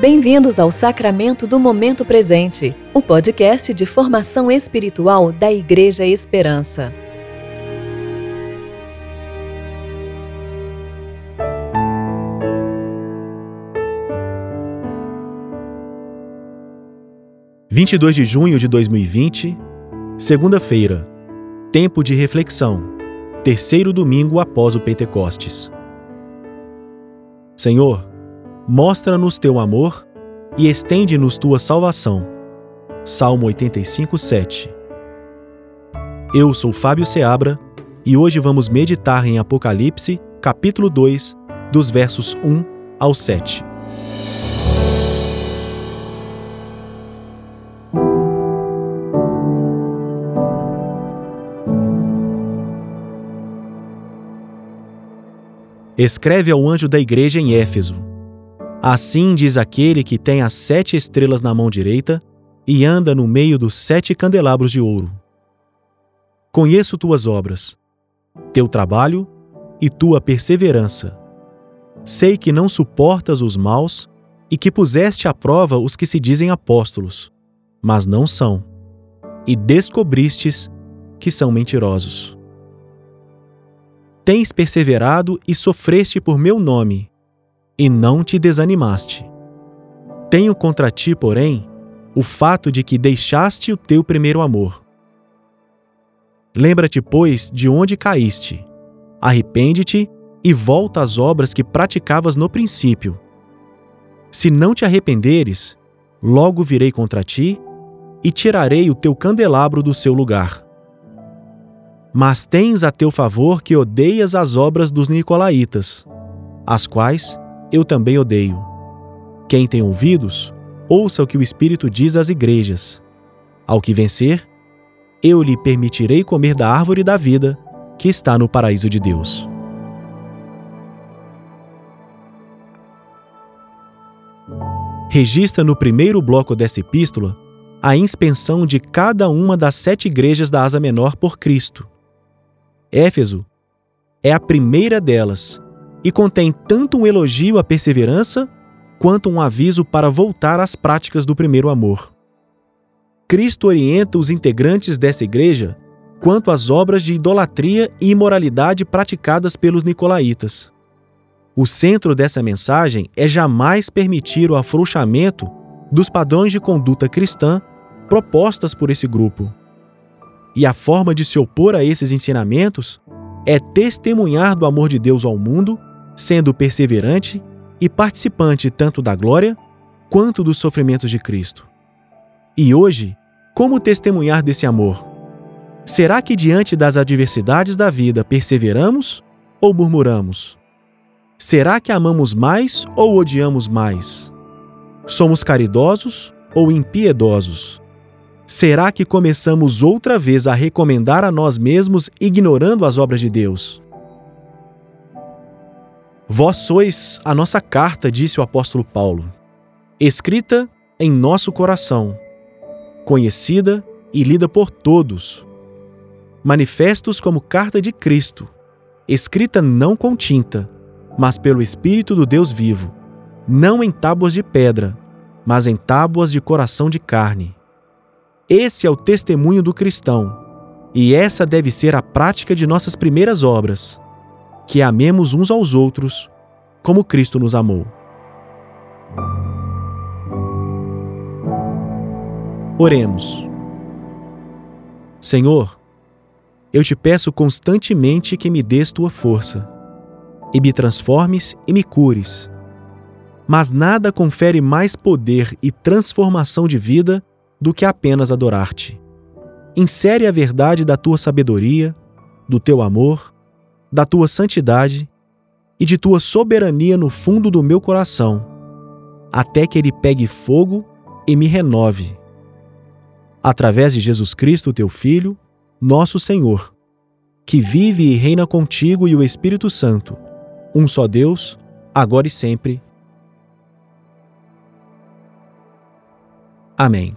Bem-vindos ao Sacramento do Momento Presente, o podcast de formação espiritual da Igreja Esperança. Vinte e dois de junho de 2020, segunda-feira, tempo de reflexão, terceiro domingo após o Pentecostes. Senhor, mostra-nos teu amor e estende-nos tua salvação. Salmo 85, 7. Eu sou Fábio Seabra e hoje vamos meditar em Apocalipse, capítulo 2, dos versos 1 ao 7. Escreve ao anjo da igreja em Éfeso Assim diz aquele que tem as sete estrelas na mão direita e anda no meio dos sete candelabros de ouro. Conheço tuas obras, teu trabalho e tua perseverança. Sei que não suportas os maus e que puseste à prova os que se dizem apóstolos, mas não são, e descobristes que são mentirosos. Tens perseverado e sofreste por meu nome e não te desanimaste. Tenho contra ti, porém, o fato de que deixaste o teu primeiro amor. Lembra-te, pois, de onde caíste. Arrepende-te e volta às obras que praticavas no princípio. Se não te arrependeres, logo virei contra ti e tirarei o teu candelabro do seu lugar. Mas tens a teu favor que odeias as obras dos nicolaítas, as quais eu também odeio. Quem tem ouvidos, ouça o que o Espírito diz às igrejas. Ao que vencer, eu lhe permitirei comer da árvore da vida que está no paraíso de Deus. Registra no primeiro bloco dessa epístola a inspeção de cada uma das sete igrejas da Asa Menor por Cristo. Éfeso é a primeira delas e contém tanto um elogio à perseverança quanto um aviso para voltar às práticas do primeiro amor. Cristo orienta os integrantes dessa igreja quanto às obras de idolatria e imoralidade praticadas pelos nicolaítas. O centro dessa mensagem é jamais permitir o afrouxamento dos padrões de conduta cristã propostas por esse grupo. E a forma de se opor a esses ensinamentos é testemunhar do amor de Deus ao mundo sendo perseverante e participante tanto da glória quanto dos sofrimentos de Cristo. E hoje, como testemunhar desse amor? Será que diante das adversidades da vida perseveramos ou murmuramos? Será que amamos mais ou odiamos mais? Somos caridosos ou impiedosos? Será que começamos outra vez a recomendar a nós mesmos ignorando as obras de Deus? Vós sois a nossa carta, disse o apóstolo Paulo, escrita em nosso coração, conhecida e lida por todos, manifestos como carta de Cristo, escrita não com tinta, mas pelo Espírito do Deus vivo, não em tábuas de pedra, mas em tábuas de coração de carne. Esse é o testemunho do cristão, e essa deve ser a prática de nossas primeiras obras que amemos uns aos outros como Cristo nos amou. Oremos. Senhor, eu te peço constantemente que me des tua força, e me transformes e me cures. Mas nada confere mais poder e transformação de vida do que apenas adorar-te. Insere a verdade da tua sabedoria, do teu amor da tua santidade e de tua soberania no fundo do meu coração, até que ele pegue fogo e me renove. Através de Jesus Cristo, teu Filho, nosso Senhor, que vive e reina contigo e o Espírito Santo, um só Deus, agora e sempre. Amém.